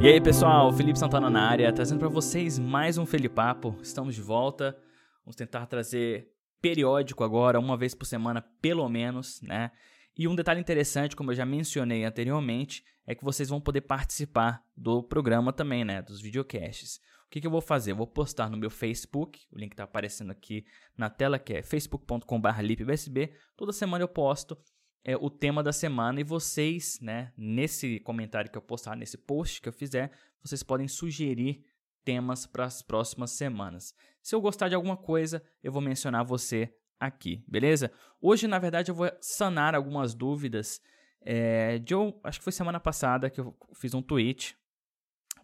E aí pessoal, Felipe Santana na área, trazendo para vocês mais um Felipapo. Estamos de volta. Vamos tentar trazer periódico agora, uma vez por semana pelo menos, né? E um detalhe interessante, como eu já mencionei anteriormente, é que vocês vão poder participar do programa também, né? Dos videocasts. O que, que eu vou fazer? Eu vou postar no meu Facebook, o link está aparecendo aqui na tela, que é facebook.com.br Toda semana eu posto é, o tema da semana e vocês, né, nesse comentário que eu postar, nesse post que eu fizer, vocês podem sugerir temas para as próximas semanas. Se eu gostar de alguma coisa, eu vou mencionar você aqui, beleza? Hoje, na verdade, eu vou sanar algumas dúvidas. É, de eu, acho que foi semana passada que eu fiz um tweet.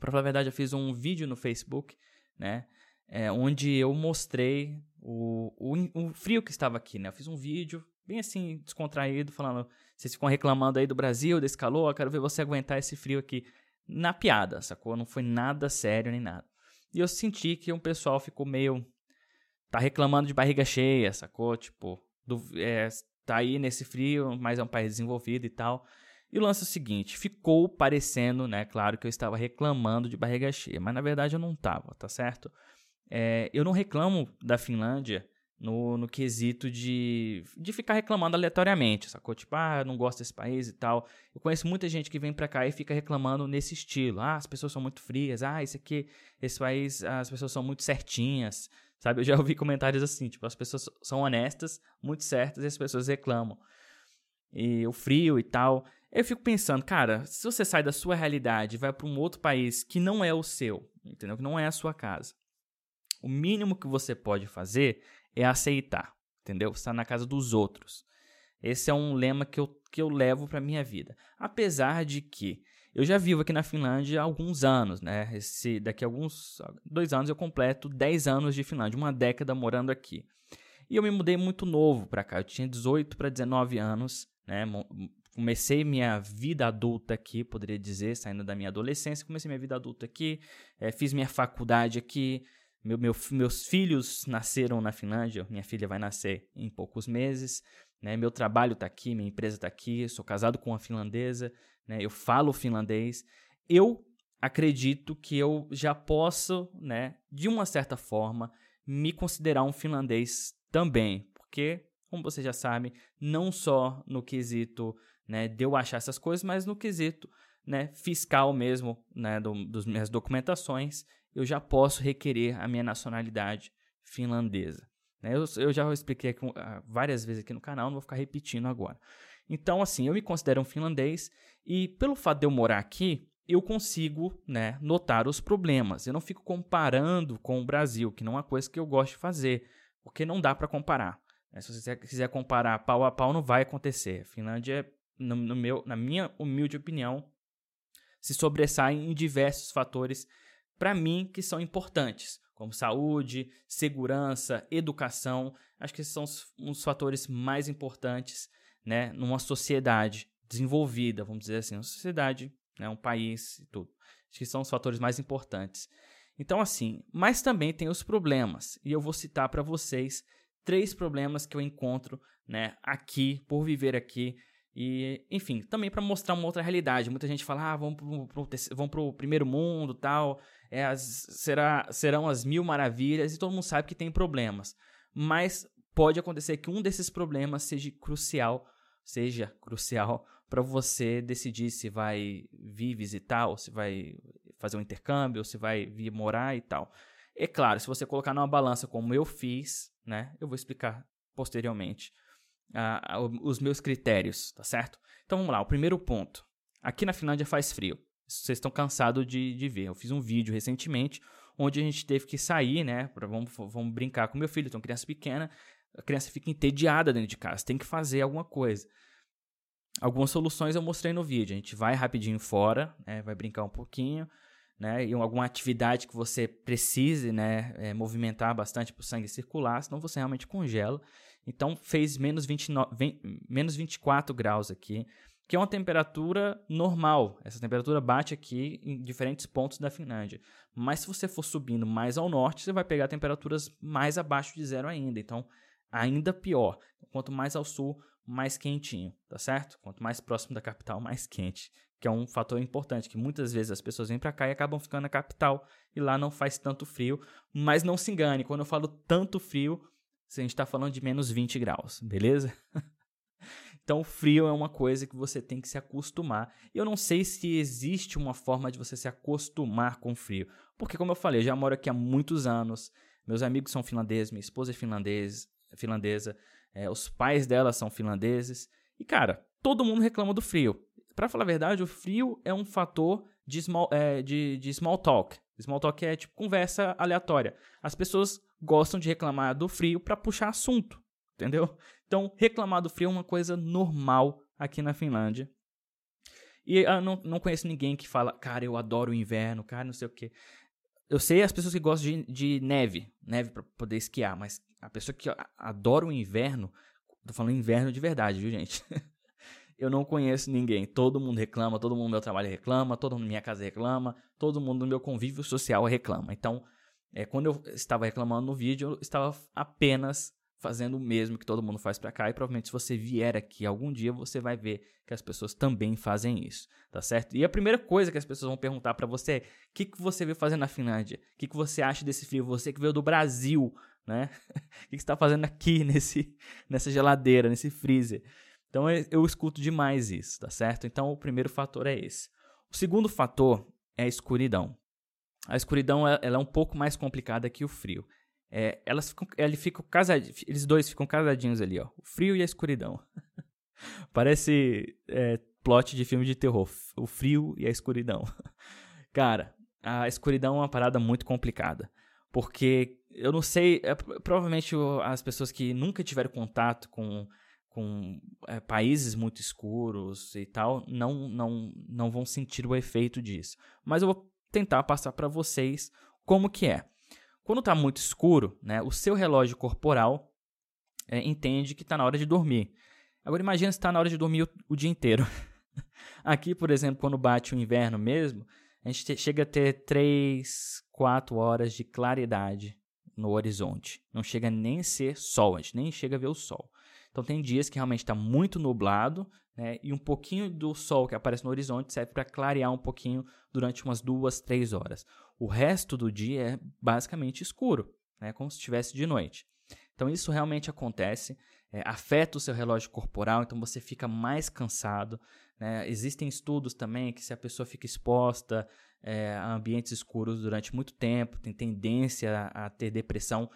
Para falar a verdade, eu fiz um vídeo no Facebook, né? É, onde eu mostrei o, o, o frio que estava aqui, né? Eu fiz um vídeo bem assim, descontraído, falando: vocês ficam reclamando aí do Brasil, desse calor, eu quero ver você aguentar esse frio aqui. Na piada, sacou? Não foi nada sério nem nada. E eu senti que um pessoal ficou meio. Tá reclamando de barriga cheia, sacou? Tipo, do, é, tá aí nesse frio, mas é um país desenvolvido e tal. E o lance é o seguinte: ficou parecendo, né? Claro que eu estava reclamando de barriga cheia, mas na verdade eu não tava, tá certo? É, eu não reclamo da Finlândia no, no quesito de, de ficar reclamando aleatoriamente, sacou? Tipo, ah, não gosto desse país e tal. Eu conheço muita gente que vem pra cá e fica reclamando nesse estilo. Ah, as pessoas são muito frias. Ah, esse aqui, esse país, as pessoas são muito certinhas. Sabe? Eu já ouvi comentários assim, tipo, as pessoas são honestas, muito certas e as pessoas reclamam. E o frio e tal. Eu fico pensando, cara, se você sai da sua realidade e vai para um outro país que não é o seu, entendeu? Que não é a sua casa. O mínimo que você pode fazer é aceitar, entendeu? Estar na casa dos outros. Esse é um lema que eu, que eu levo para minha vida. Apesar de que eu já vivo aqui na Finlândia há alguns anos, né? Esse, daqui a alguns dois anos eu completo 10 anos de Finlândia, uma década morando aqui. E eu me mudei muito novo para cá. Eu tinha 18 para 19 anos, né? Comecei minha vida adulta aqui, poderia dizer, saindo da minha adolescência. Comecei minha vida adulta aqui, é, fiz minha faculdade aqui, meu, meu, meus filhos nasceram na Finlândia, minha filha vai nascer em poucos meses. Né? Meu trabalho está aqui, minha empresa está aqui, sou casado com uma finlandesa, né? eu falo finlandês. Eu acredito que eu já posso, né, de uma certa forma, me considerar um finlandês também, porque, como você já sabe, não só no quesito né, de eu achar essas coisas, mas no quesito né, fiscal mesmo, né, do, das minhas documentações, eu já posso requerer a minha nacionalidade finlandesa. Né? Eu, eu, já expliquei aqui, uh, várias vezes aqui no canal, não vou ficar repetindo agora. Então, assim, eu me considero um finlandês e pelo fato de eu morar aqui, eu consigo né, notar os problemas. Eu não fico comparando com o Brasil, que não é uma coisa que eu gosto de fazer, porque não dá para comparar. Né? Se você quiser comparar pau a pau, não vai acontecer. A Finlândia, no, no meu, na minha humilde opinião, se sobressai em diversos fatores para mim, que são importantes, como saúde, segurança, educação. Acho que esses são os, os fatores mais importantes né, numa sociedade desenvolvida, vamos dizer assim, uma sociedade, né, um país e tudo. Acho que são os fatores mais importantes. Então, assim, mas também tem os problemas, e eu vou citar para vocês três problemas que eu encontro né, aqui, por viver aqui, e, enfim, também para mostrar uma outra realidade. Muita gente fala, ah, vamos pro, pro, vamos pro primeiro mundo tal, é as, será, serão as mil maravilhas, e todo mundo sabe que tem problemas. Mas pode acontecer que um desses problemas seja crucial, seja crucial para você decidir se vai vir visitar, ou se vai fazer um intercâmbio, ou se vai vir morar e tal. É claro, se você colocar numa balança como eu fiz, né, eu vou explicar posteriormente os meus critérios, tá certo? Então vamos lá, o primeiro ponto. Aqui na Finlândia faz frio. Vocês estão cansados de, de ver. Eu fiz um vídeo recentemente onde a gente teve que sair, né? Pra, vamos, vamos brincar com meu filho, uma criança pequena. A criança fica entediada dentro de casa, tem que fazer alguma coisa. Algumas soluções eu mostrei no vídeo. A gente vai rapidinho fora, né? vai brincar um pouquinho, né? E alguma atividade que você precise, né? É, movimentar bastante para o sangue circular, senão você realmente congela. Então fez menos, 29, menos 24 graus aqui. que é uma temperatura normal. Essa temperatura bate aqui em diferentes pontos da Finlândia. Mas se você for subindo mais ao norte, você vai pegar temperaturas mais abaixo de zero ainda. Então, ainda pior. Quanto mais ao sul, mais quentinho, tá certo? Quanto mais próximo da capital, mais quente. Que é um fator importante, que muitas vezes as pessoas vêm para cá e acabam ficando na capital e lá não faz tanto frio. Mas não se engane, quando eu falo tanto frio, a gente está falando de menos 20 graus, beleza? Então, o frio é uma coisa que você tem que se acostumar. Eu não sei se existe uma forma de você se acostumar com o frio. Porque, como eu falei, eu já moro aqui há muitos anos. Meus amigos são finlandeses, minha esposa é finlandês, finlandesa, é, os pais dela são finlandeses. E, cara, todo mundo reclama do frio. Para falar a verdade, o frio é um fator de small, é, de, de small talk. Small talk é tipo conversa aleatória. As pessoas gostam de reclamar do frio para puxar assunto entendeu? Então, reclamar do frio é uma coisa normal aqui na Finlândia. E eu não, não conheço ninguém que fala, cara, eu adoro o inverno, cara, não sei o quê. Eu sei as pessoas que gostam de, de neve, neve para poder esquiar, mas a pessoa que adora o inverno, tô falando inverno de verdade, viu, gente? eu não conheço ninguém. Todo mundo reclama, todo mundo no meu trabalho reclama, todo mundo na minha casa reclama, todo mundo no meu convívio social reclama. Então, é, quando eu estava reclamando no vídeo, eu estava apenas fazendo o mesmo que todo mundo faz para cá e provavelmente se você vier aqui algum dia você vai ver que as pessoas também fazem isso, tá certo? E a primeira coisa que as pessoas vão perguntar para você é: o que, que você veio fazer na Finlândia? O que, que você acha desse frio? Você que veio do Brasil, né? o que, você está fazendo aqui nesse, nessa geladeira, nesse freezer? Então eu, eu escuto demais isso, tá certo? Então o primeiro fator é esse. O segundo fator é a escuridão. A escuridão ela é um pouco mais complicada que o frio. É, elas ficam, ele fica eles dois ficam casadinhos ali, ó. O frio e a escuridão. Parece é, plot de filme de terror. O frio e a escuridão. Cara, a escuridão é uma parada muito complicada. Porque eu não sei, é, provavelmente as pessoas que nunca tiveram contato com, com é, países muito escuros e tal, não, não, não vão sentir o efeito disso. Mas eu vou tentar passar para vocês como que é. Quando está muito escuro, né, o seu relógio corporal é, entende que está na hora de dormir. Agora imagina se está na hora de dormir o, o dia inteiro. Aqui, por exemplo, quando bate o inverno mesmo, a gente te, chega a ter 3, 4 horas de claridade no horizonte. Não chega nem a ser sol, a gente nem chega a ver o sol. Então tem dias que realmente está muito nublado, né, e um pouquinho do sol que aparece no horizonte serve para clarear um pouquinho durante umas duas, três horas. O resto do dia é basicamente escuro, né, como se estivesse de noite. Então isso realmente acontece, é, afeta o seu relógio corporal, então você fica mais cansado. Né? Existem estudos também que se a pessoa fica exposta é, a ambientes escuros durante muito tempo, tem tendência a, a ter depressão.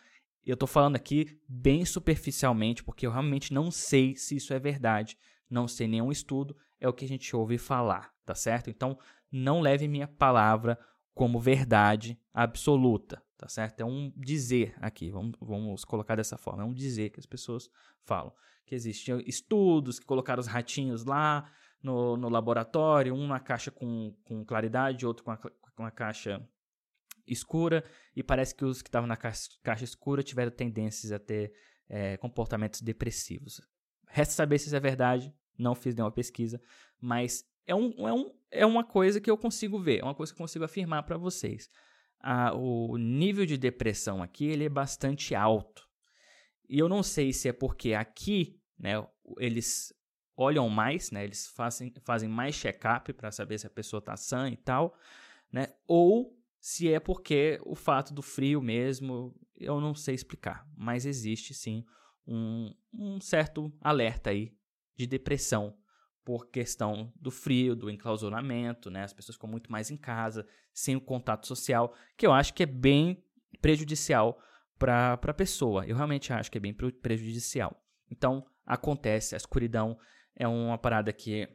Eu estou falando aqui bem superficialmente, porque eu realmente não sei se isso é verdade, não sei nenhum estudo, é o que a gente ouve falar, tá certo? Então, não leve minha palavra como verdade absoluta, tá certo? É um dizer aqui, vamos, vamos colocar dessa forma, é um dizer que as pessoas falam. Que existiam estudos que colocaram os ratinhos lá no, no laboratório, um na caixa com, com claridade, outro com a, com a caixa escura, e parece que os que estavam na caixa, caixa escura tiveram tendências a ter é, comportamentos depressivos. Resta saber se isso é verdade, não fiz nenhuma pesquisa, mas é, um, é, um, é uma coisa que eu consigo ver, é uma coisa que eu consigo afirmar para vocês. O nível de depressão aqui ele é bastante alto. E eu não sei se é porque aqui né, eles olham mais, né, eles fazem, fazem mais check-up para saber se a pessoa está sã e tal, né, ou se é porque o fato do frio mesmo, eu não sei explicar, mas existe sim um, um certo alerta aí de depressão por questão do frio, do enclausuramento, né? As pessoas ficam muito mais em casa, sem o contato social, que eu acho que é bem prejudicial para a pessoa. Eu realmente acho que é bem prejudicial. Então, acontece, a escuridão é uma parada que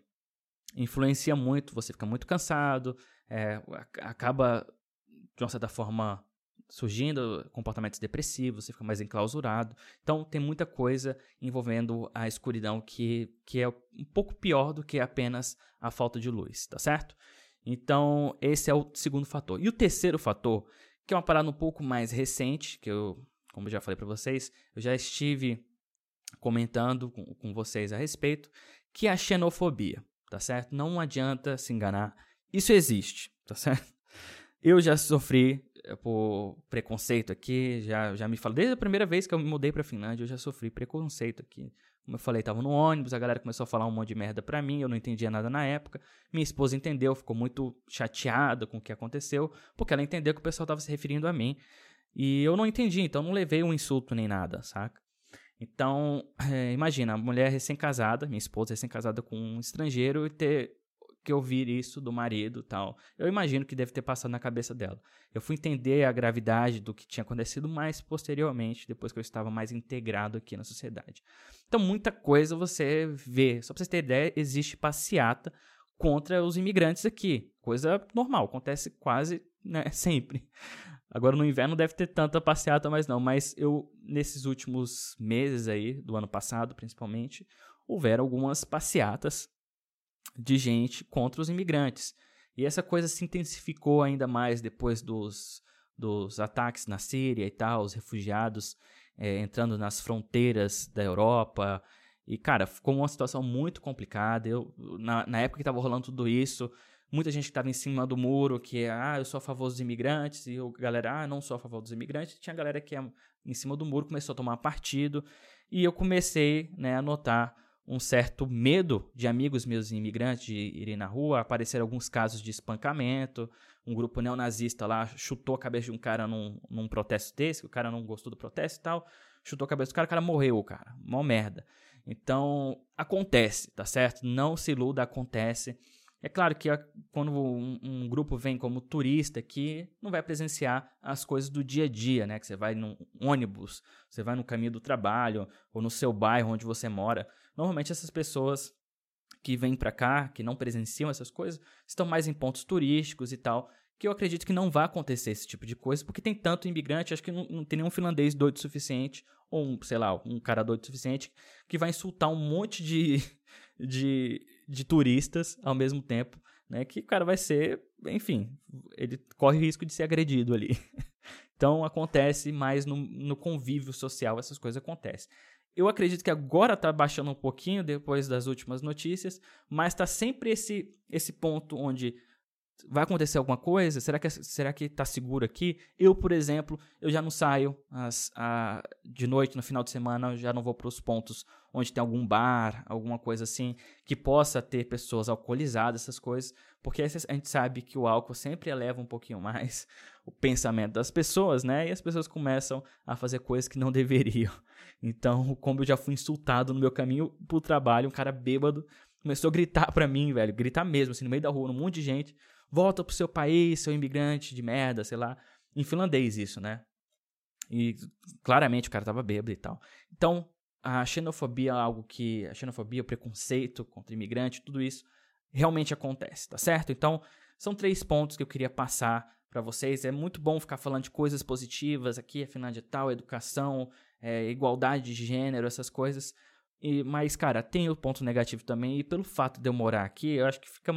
influencia muito, você fica muito cansado, é, acaba, de uma certa forma, surgindo comportamentos depressivos, você fica mais enclausurado. Então, tem muita coisa envolvendo a escuridão que, que é um pouco pior do que apenas a falta de luz, tá certo? Então, esse é o segundo fator. E o terceiro fator, que é uma parada um pouco mais recente, que eu, como eu já falei para vocês, eu já estive comentando com, com vocês a respeito, que é a xenofobia, tá certo? Não adianta se enganar. Isso existe, tá certo? Eu já sofri eh, por preconceito aqui, já, já me falo, desde a primeira vez que eu me mudei pra Finlândia, eu já sofri preconceito aqui. Como eu falei, tava no ônibus, a galera começou a falar um monte de merda pra mim, eu não entendia nada na época. Minha esposa entendeu, ficou muito chateada com o que aconteceu, porque ela entendeu que o pessoal tava se referindo a mim. E eu não entendi, então não levei um insulto nem nada, saca? Então, é, imagina, a mulher recém-casada, minha esposa recém-casada com um estrangeiro, e ter que ouvir isso do marido tal. Eu imagino que deve ter passado na cabeça dela. Eu fui entender a gravidade do que tinha acontecido mais posteriormente, depois que eu estava mais integrado aqui na sociedade. Então, muita coisa você vê. Só para você ter ideia, existe passeata contra os imigrantes aqui. Coisa normal, acontece quase né, sempre. Agora no inverno deve ter tanta passeata mais não, mas eu nesses últimos meses aí, do ano passado principalmente, houveram algumas passeatas de gente contra os imigrantes. E essa coisa se intensificou ainda mais depois dos, dos ataques na Síria e tal, os refugiados é, entrando nas fronteiras da Europa. E, cara, ficou uma situação muito complicada. Eu, na, na época que estava rolando tudo isso, muita gente que estava em cima do muro, que é, ah, eu sou a favor dos imigrantes, e a galera, ah, não sou a favor dos imigrantes. Tinha galera que é em cima do muro começou a tomar partido, e eu comecei né, a notar um certo medo de amigos meus imigrantes de irem na rua, apareceram alguns casos de espancamento, um grupo neonazista lá chutou a cabeça de um cara num, num protesto desse, o cara não gostou do protesto e tal, chutou a cabeça do cara, o cara morreu, cara, mó merda. Então, acontece, tá certo? Não se iluda, acontece. É claro que quando um, um, grupo vem como turista aqui, não vai presenciar as coisas do dia a dia, né? Que você vai num ônibus, você vai no caminho do trabalho, ou no seu bairro onde você mora. Normalmente essas pessoas que vêm para cá, que não presenciam essas coisas, estão mais em pontos turísticos e tal, que eu acredito que não vai acontecer esse tipo de coisa, porque tem tanto imigrante, acho que não, não tem nenhum finlandês doido o suficiente, ou um, sei lá, um cara doido o suficiente, que vai insultar um monte de, de de turistas ao mesmo tempo, né? Que o cara vai ser, enfim, ele corre o risco de ser agredido ali. então acontece mais no, no convívio social, essas coisas acontecem. Eu acredito que agora está baixando um pouquinho depois das últimas notícias, mas está sempre esse, esse ponto onde vai acontecer alguma coisa? Será que será que está seguro aqui? Eu, por exemplo, eu já não saio as, a, de noite no final de semana, eu já não vou para os pontos onde tem algum bar, alguma coisa assim que possa ter pessoas alcoolizadas, essas coisas, porque a gente sabe que o álcool sempre eleva um pouquinho mais o pensamento das pessoas, né? E as pessoas começam a fazer coisas que não deveriam. Então, como eu já fui insultado no meu caminho pro trabalho, um cara bêbado começou a gritar para mim, velho, gritar mesmo, assim, no meio da rua, um monte de gente volta pro seu país, seu imigrante de merda, sei lá. Em finlandês isso, né? E claramente o cara tava bêbado e tal. Então, a xenofobia é algo que. A xenofobia, o preconceito contra imigrante, tudo isso realmente acontece, tá certo? Então, são três pontos que eu queria passar para vocês. É muito bom ficar falando de coisas positivas aqui, afinal de tal, educação, é, igualdade de gênero, essas coisas. E, mas, cara, tem o ponto negativo também. E pelo fato de eu morar aqui, eu acho que fica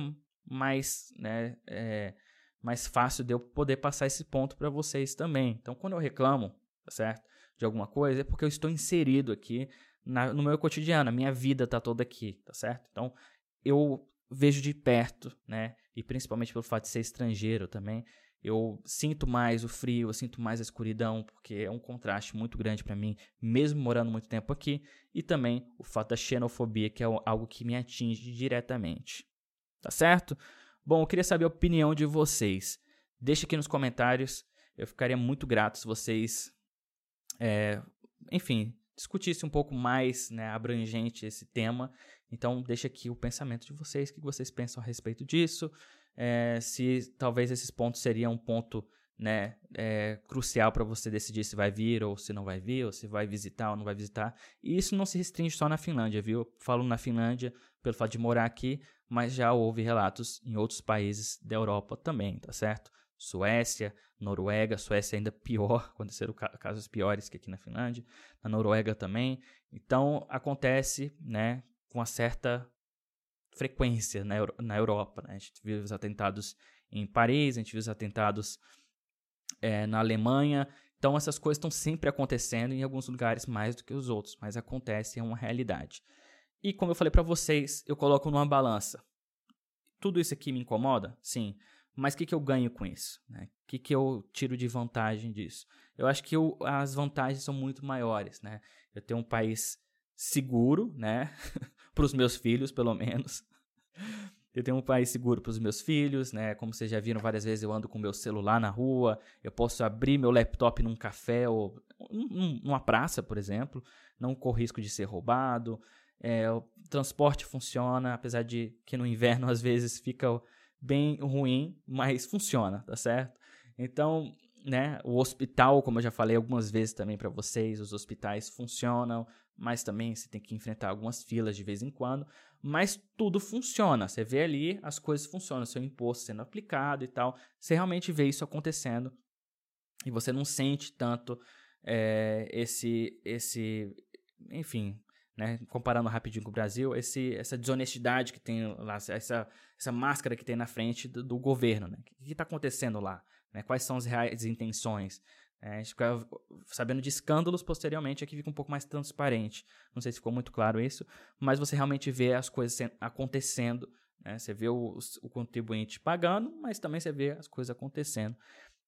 mais, né, é, mais fácil de eu poder passar esse ponto para vocês também. Então, quando eu reclamo, tá certo, de alguma coisa, é porque eu estou inserido aqui na, no meu cotidiano, a minha vida tá toda aqui, tá certo? Então, eu vejo de perto, né, e principalmente pelo fato de ser estrangeiro também, eu sinto mais o frio, eu sinto mais a escuridão, porque é um contraste muito grande para mim, mesmo morando muito tempo aqui, e também o fato da xenofobia, que é algo que me atinge diretamente. Tá certo? Bom, eu queria saber a opinião de vocês. Deixa aqui nos comentários. Eu ficaria muito grato se vocês, é, enfim, discutissem um pouco mais né, abrangente esse tema. Então, deixa aqui o pensamento de vocês, o que vocês pensam a respeito disso. É, se talvez esses pontos seriam um ponto né, é, crucial para você decidir se vai vir ou se não vai vir, ou se vai visitar ou não vai visitar. E isso não se restringe só na Finlândia, viu? Eu falo na Finlândia pelo fato de morar aqui, mas já houve relatos em outros países da Europa também, tá certo? Suécia, Noruega, Suécia ainda pior, aconteceram casos piores que aqui na Finlândia, na Noruega também. Então acontece, né, com uma certa frequência na, Euro na Europa. Né? A gente viu os atentados em Paris, a gente viu os atentados é, na Alemanha. Então essas coisas estão sempre acontecendo em alguns lugares mais do que os outros, mas acontece, é uma realidade. E como eu falei para vocês, eu coloco numa balança tudo isso aqui me incomoda? Sim. Mas o que, que eu ganho com isso? O né? que, que eu tiro de vantagem disso? Eu acho que eu, as vantagens são muito maiores, né? Eu tenho um país seguro, né? para os meus filhos, pelo menos. Eu tenho um país seguro para os meus filhos, né? Como vocês já viram várias vezes, eu ando com meu celular na rua, eu posso abrir meu laptop num café ou numa praça, por exemplo, não corro risco de ser roubado. É, o transporte funciona, apesar de que no inverno às vezes fica bem ruim, mas funciona, tá certo? Então, né, o hospital, como eu já falei algumas vezes também para vocês, os hospitais funcionam, mas também você tem que enfrentar algumas filas de vez em quando, mas tudo funciona. Você vê ali, as coisas funcionam, seu imposto sendo aplicado e tal. Você realmente vê isso acontecendo e você não sente tanto é, esse, esse, enfim, né, comparando rapidinho com o Brasil, esse, essa desonestidade que tem lá, essa, essa máscara que tem na frente do, do governo. Né? O que está acontecendo lá? Né? Quais são as reais intenções? É, a gente fica sabendo de escândalos posteriormente, aqui fica um pouco mais transparente. Não sei se ficou muito claro isso, mas você realmente vê as coisas acontecendo. Né? Você vê o, o contribuinte pagando, mas também você vê as coisas acontecendo,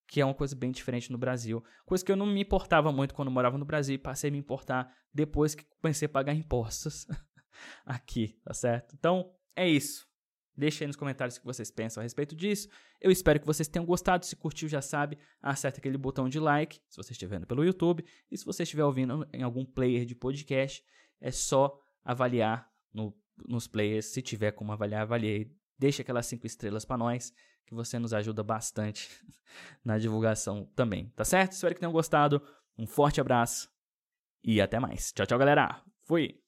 que é uma coisa bem diferente no Brasil. Coisa que eu não me importava muito quando morava no Brasil e passei a me importar depois que comecei a pagar impostos aqui, tá certo? Então, é isso. Deixe aí nos comentários o que vocês pensam a respeito disso. Eu espero que vocês tenham gostado. Se curtiu, já sabe, acerta aquele botão de like, se você estiver vendo pelo YouTube. E se você estiver ouvindo em algum player de podcast, é só avaliar no, nos players. Se tiver como avaliar, avalie. Deixe aquelas cinco estrelas para nós, que você nos ajuda bastante na divulgação também, tá certo? Espero que tenham gostado. Um forte abraço e até mais. Tchau, tchau, galera. Fui!